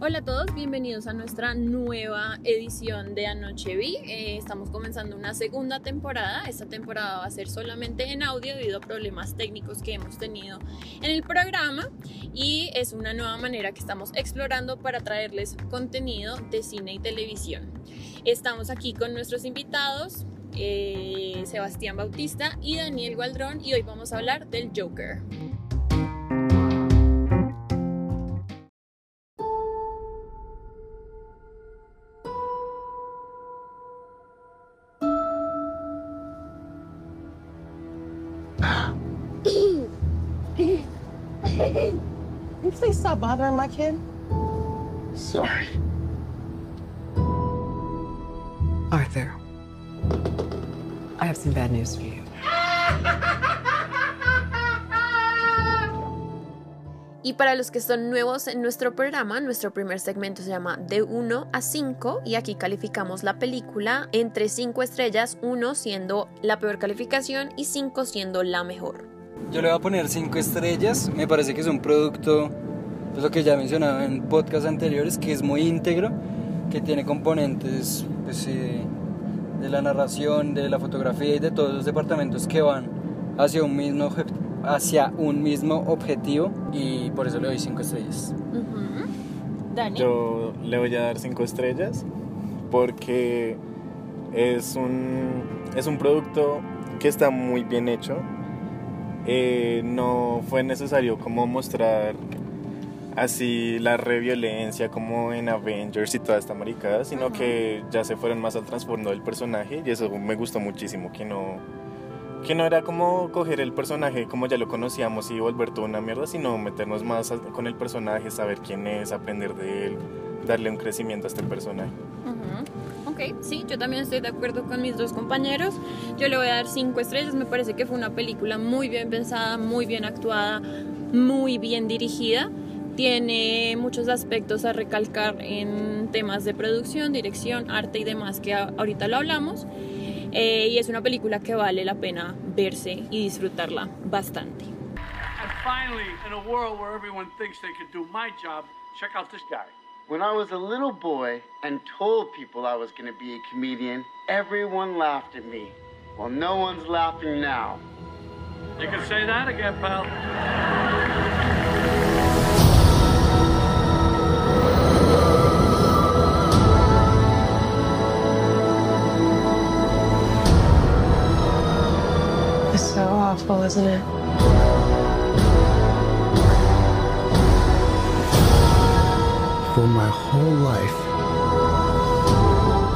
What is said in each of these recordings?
Hola a todos, bienvenidos a nuestra nueva edición de Anoche Vi. Eh, estamos comenzando una segunda temporada. Esta temporada va a ser solamente en audio debido a problemas técnicos que hemos tenido en el programa y es una nueva manera que estamos explorando para traerles contenido de cine y televisión. Estamos aquí con nuestros invitados. eh, Sebastián Bautista y Daniel Gualdrón y hoy vamos a hablar del Joker. Can you please stop bothering my kid? Sorry. Arthur, I have some bad news for you. Y para los que son nuevos en nuestro programa, nuestro primer segmento se llama De 1 a 5 y aquí calificamos la película entre 5 estrellas, 1 siendo la peor calificación y 5 siendo la mejor. Yo le voy a poner 5 estrellas. Me parece que es un producto, pues lo que ya he mencionado en podcasts anteriores, que es muy íntegro, que tiene componentes pues, eh, de la narración, de la fotografía y de todos los departamentos que van hacia un mismo, hacia un mismo objetivo y por eso le doy 5 estrellas. Dani. Yo le voy a dar cinco estrellas porque es un, es un producto que está muy bien hecho. Eh, no fue necesario como mostrar así la reviolencia como en Avengers y toda esta maricada, sino que ya se fueron más al trasfondo del personaje y eso me gustó muchísimo, que no, que no era como coger el personaje como ya lo conocíamos y volver toda una mierda, sino meternos más con el personaje, saber quién es, aprender de él, darle un crecimiento a este personaje. Ok, sí, yo también estoy de acuerdo con mis dos compañeros. Yo le voy a dar cinco estrellas. Me parece que fue una película muy bien pensada, muy bien actuada, muy bien dirigida. Tiene muchos aspectos a recalcar en temas de producción, dirección, arte y demás que ahorita lo hablamos. Eh, y es una película que vale la pena verse y disfrutarla bastante. And finally, in a world where everyone thinks they could do my job, check out this guy. When I was a little boy and told people I was going to be a comedian, everyone laughed at me. Well, no one's laughing now. You can say that again, pal. It's so awful, isn't it? For my whole life,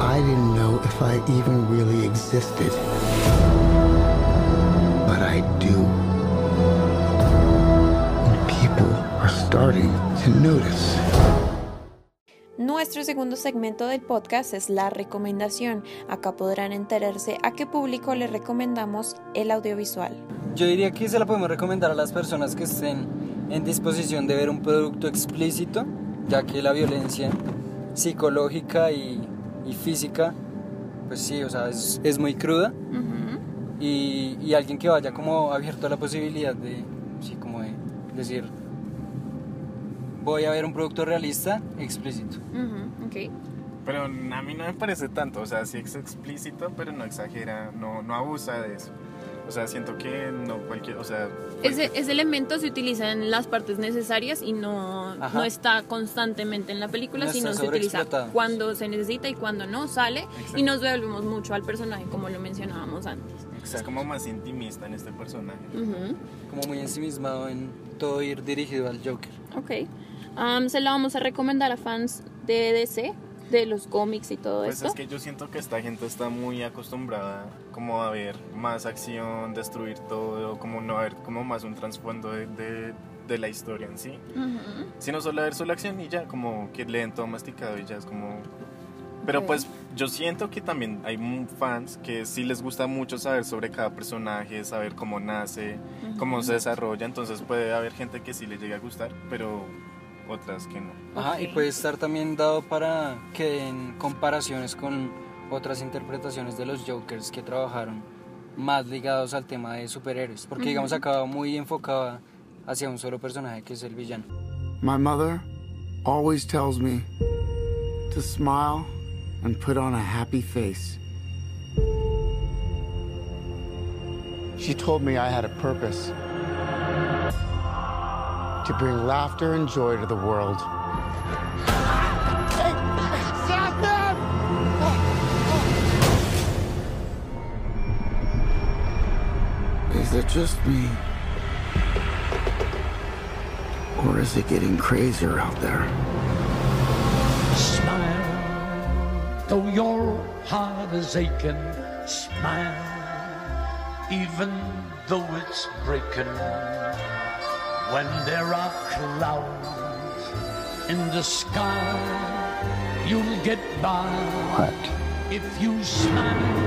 I didn't know if I even really existed. But I do. And people are starting to notice. Nuestro segundo segmento del podcast es la recomendación. Acá podrán enterarse a qué público le recomendamos el audiovisual. Yo diría que se la podemos recomendar a las personas que estén en disposición de ver un producto explícito, ya que la violencia psicológica y, y física, pues sí, o sea, es, es muy cruda. y, y alguien que vaya como abierto a la posibilidad de, sí, como de decir, voy a ver un producto realista explícito. Ujú, ok. Pero a mí no me parece tanto, o sea, sí es explícito, pero no exagera, no, no abusa de eso. O sea, siento que no cualquier, o sea... Ese, ese elemento se utiliza en las partes necesarias y no, no está constantemente en la película, No sino se utiliza cuando se necesita y cuando no sale. Exacto. Y nos devolvemos mucho al personaje, como lo mencionábamos antes. Es como más intimista en este personaje. Ujú, Como muy ensimismado en todo ir dirigido al Joker. Ok. Am, se la vamos a recomendar a fans de DC, de los cómics y todo Pues esto. es que yo siento que esta gente está muy acostumbrada como a ver más acción, destruir todo, como no a ver como más un trasfondo de, de, de la historia en sí. Sino solo a ver solo acción y ya, como que leen todo masticado y ya es como... Pero pues yo siento que también hay fans que sí les gusta mucho saber sobre cada personaje, saber cómo nace, cómo se desarrolla, entonces puede haber gente que sí le llegue a gustar, pero otras que no. Ajá, y puede estar también dado para que en comparaciones con otras interpretaciones de los Jokers que trabajaron más ligados al tema de superhéroes, porque digamos acaba muy enfocada hacia un solo personaje que es el villano. My mother always tells me to smile and put on a happy face. She told me I had a purpose to bring laughter and joy to the world. Stop them! Is it just me? Or is it getting crazier out there? Smile, though your heart is aching. Smile, even though it's breaking. When there are clouds in the sky, you'll get by. What? If you smile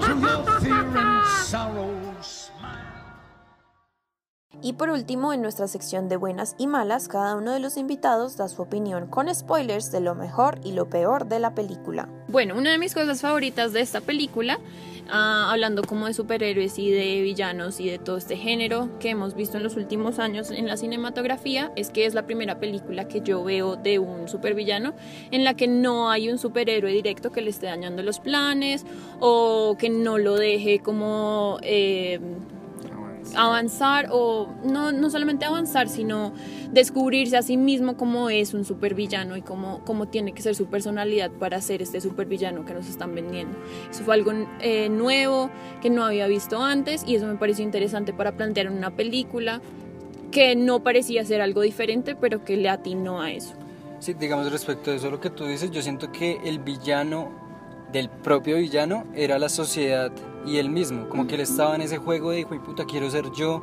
to your fear and sorrow. Y por último, en nuestra sección de buenas y malas, cada uno de los invitados da su opinión con spoilers de lo mejor y lo peor de la película. Bueno, una de mis cosas favoritas de esta película, ah, hablando como de superhéroes y de villanos y de todo este género que hemos visto en los últimos años en la cinematografía, es que es la primera película que yo veo de un supervillano en la que no hay un superhéroe directo que le esté dañando los planes o que no lo deje como... eh, avanzar o no, no solamente avanzar, sino descubrirse a sí mismo como es un supervillano y cómo, cómo tiene que ser su personalidad para ser este supervillano que nos están vendiendo. Eso fue algo eh, nuevo que no había visto antes y eso me pareció interesante para plantear en una película que no parecía ser algo diferente, pero que le atinó a eso. Sí, digamos respecto a eso lo que tú dices, yo siento que el villano del propio villano era la sociedad y él mismo, como que él estaba en ese juego de hijo y puta quiero ser yo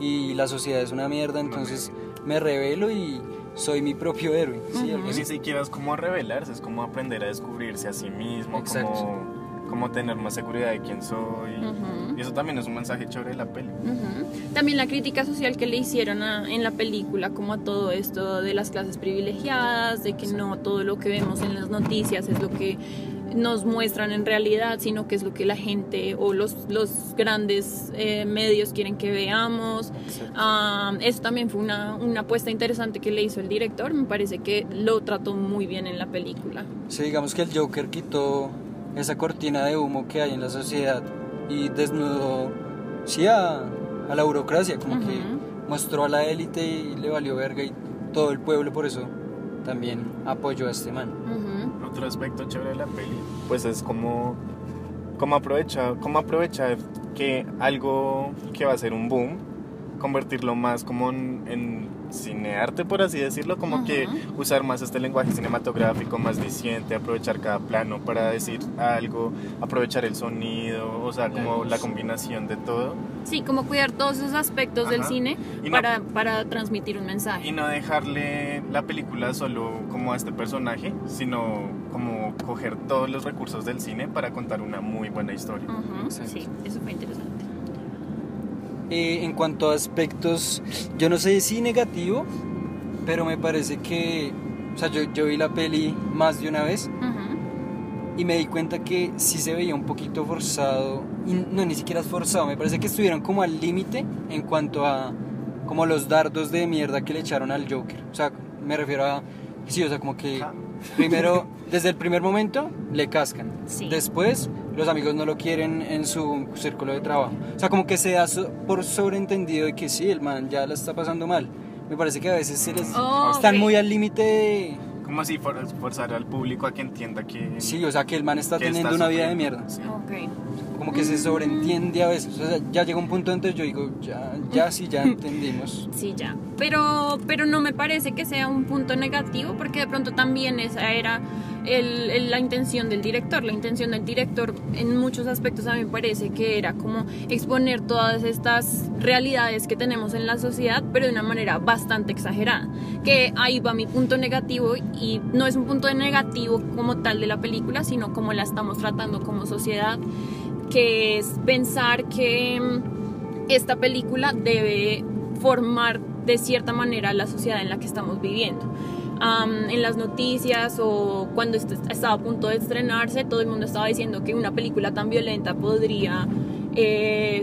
y la sociedad es una mierda, entonces me revelo y soy mi propio héroe. ¿sí? Y así. ni siquiera es como revelarse, es como aprender a descubrirse a sí mismo, Exacto. como, como tener más seguridad de quién soy. Ujú. Y eso también es un mensaje chévere de la peli. Ujú. También la crítica social que le hicieron a- en la película, como a todo esto de las clases privilegiadas, de que no todo lo que vemos en las noticias es lo que nos muestran en realidad, sino que es lo que la gente o los, los grandes eh, medios quieren que veamos. Ah, eso también fue una, una apuesta interesante que le hizo el director, me parece que lo trató muy bien en la película. Sí, digamos que el Joker quitó esa cortina de humo que hay en la sociedad y desnudó, sí, a, a la burocracia, como que Ujú. mostró a la élite y le valió verga y todo el pueblo por eso también apoyó a este man. Ujú. Otro aspecto chévere de la peli, pues es como, como aprovecha, como aprovechar que algo que va a ser un boom, convertirlo más como en, en cinearte, por así decirlo, como que Ujú. usar más este lenguaje cinematográfico más diciente, aprovechar cada plano para decir algo, aprovechar el sonido, o sea, como la combinación de todo. Sí, como cuidar todos esos aspectos del cine Y no- para, para transmitir un mensaje. Y no dejarle la película solo como a este personaje, sino como coger todos los recursos del cine para contar una muy buena historia. Ujú, Sí, eso fue interesante. Eh, en cuanto a aspectos, yo no sé si negativo, pero me parece que, o sea, yo, yo vi la peli más de una vez. Y me di cuenta que sí se veía un poquito forzado, y no, ni siquiera es forzado, me parece que estuvieron como al límite en cuanto a como los dardos de mierda que le echaron al Joker. O sea, me refiero a, sí, o sea, como que primero, desde el primer momento, le cascan. Sí. Después, los amigos no lo quieren en su círculo de trabajo. O sea, como que se da so- por sobreentendido de que sí, el man ya la está pasando mal. Me parece que a veces se les Oh, están ok. muy al límite de... Como así for- forzar al público a que entienda que... Sí, o sea, que el man está teniendo está una vida de mierda. Sí. Ok. Como que se sobreentiende a veces. O sea, ya llega un punto entonces yo digo, ya, ya sí, ya entendimos. Sí, ya. Pero, pero no me parece que sea un punto negativo porque de pronto también esa era el- el- la intención del director. La intención del director en muchos aspectos a mí me parece que era como exponer todas estas realidades que tenemos en la sociedad, pero de una manera bastante exagerada. Que ahí va mi punto negativo y no es un punto de negativo como tal de la película, sino como la estamos tratando como sociedad, que es pensar que mm, esta película debe formar de cierta manera la sociedad en la que estamos viviendo. Am, en las noticias o cuando est- estaba a punto de estrenarse, todo el mundo estaba diciendo que una película tan violenta podría eh,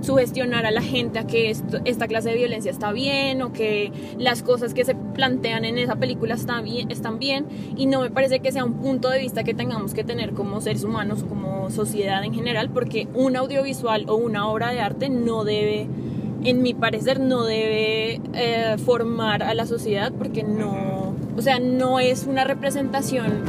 sugestionar a la gente a que esto- esta clase de violencia está bien o que las cosas que se plantean en esa película están bien, están bien. Y no me parece que sea un punto de vista que tengamos que tener como seres humanos, como sociedad en general, porque un audiovisual o una obra de arte no debe, en mi parecer, no debe eh, formar a la sociedad porque no, o sea, no es una representación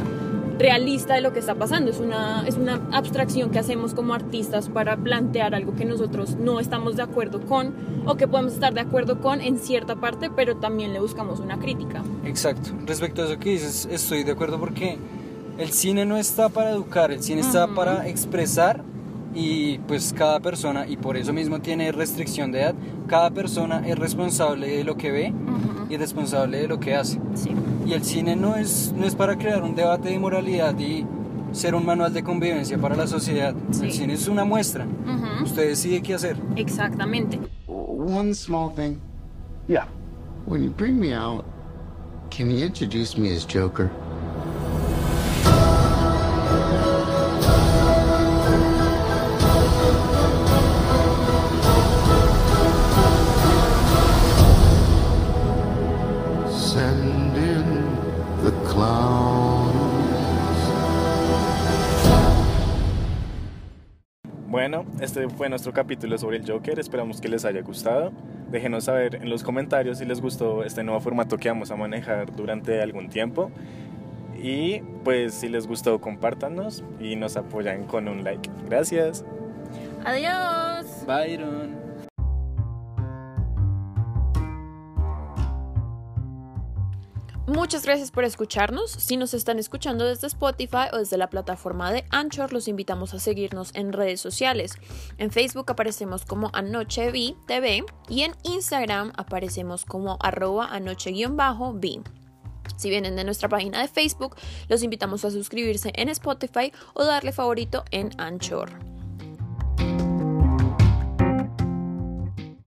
realista de lo que está pasando, es una, es una abstracción que hacemos como artistas para plantear algo que nosotros no estamos de acuerdo con o que podemos estar de acuerdo con en cierta parte, pero también le buscamos una crítica. Exacto. Respecto a eso que dices, estoy de acuerdo porque el cine no está para educar, el cine está Ujú. para expresar y pues cada persona, y por eso mismo tiene restricción de edad, cada persona es responsable de lo que ve y responsable de lo que hace. Sí. Y el cine no es, no es para crear un debate de moralidad y ser un manual de convivencia para la sociedad. Sí. El cine es una muestra. Ujú. Usted decide qué hacer. Exactamente. One small thing. Yeah. When you bring me out, can you introduce me as Joker? Bueno, este fue nuestro capítulo sobre el Joker. Esperamos que les haya gustado. Déjenos saber en los comentarios si les gustó este nuevo formato que vamos a manejar durante algún tiempo. Y pues si les gustó, compártanos y nos apoyan con un like. Gracias. Adiós. Byron. Muchas gracias por escucharnos. Si nos están escuchando desde Spotify o desde la plataforma de Anchor, los invitamos a seguirnos en redes sociales. En Facebook aparecemos como Anoche TV y en Instagram aparecemos como arroba anoche-vi. Si vienen de nuestra página de Facebook, los invitamos a suscribirse en Spotify o darle favorito en Anchor.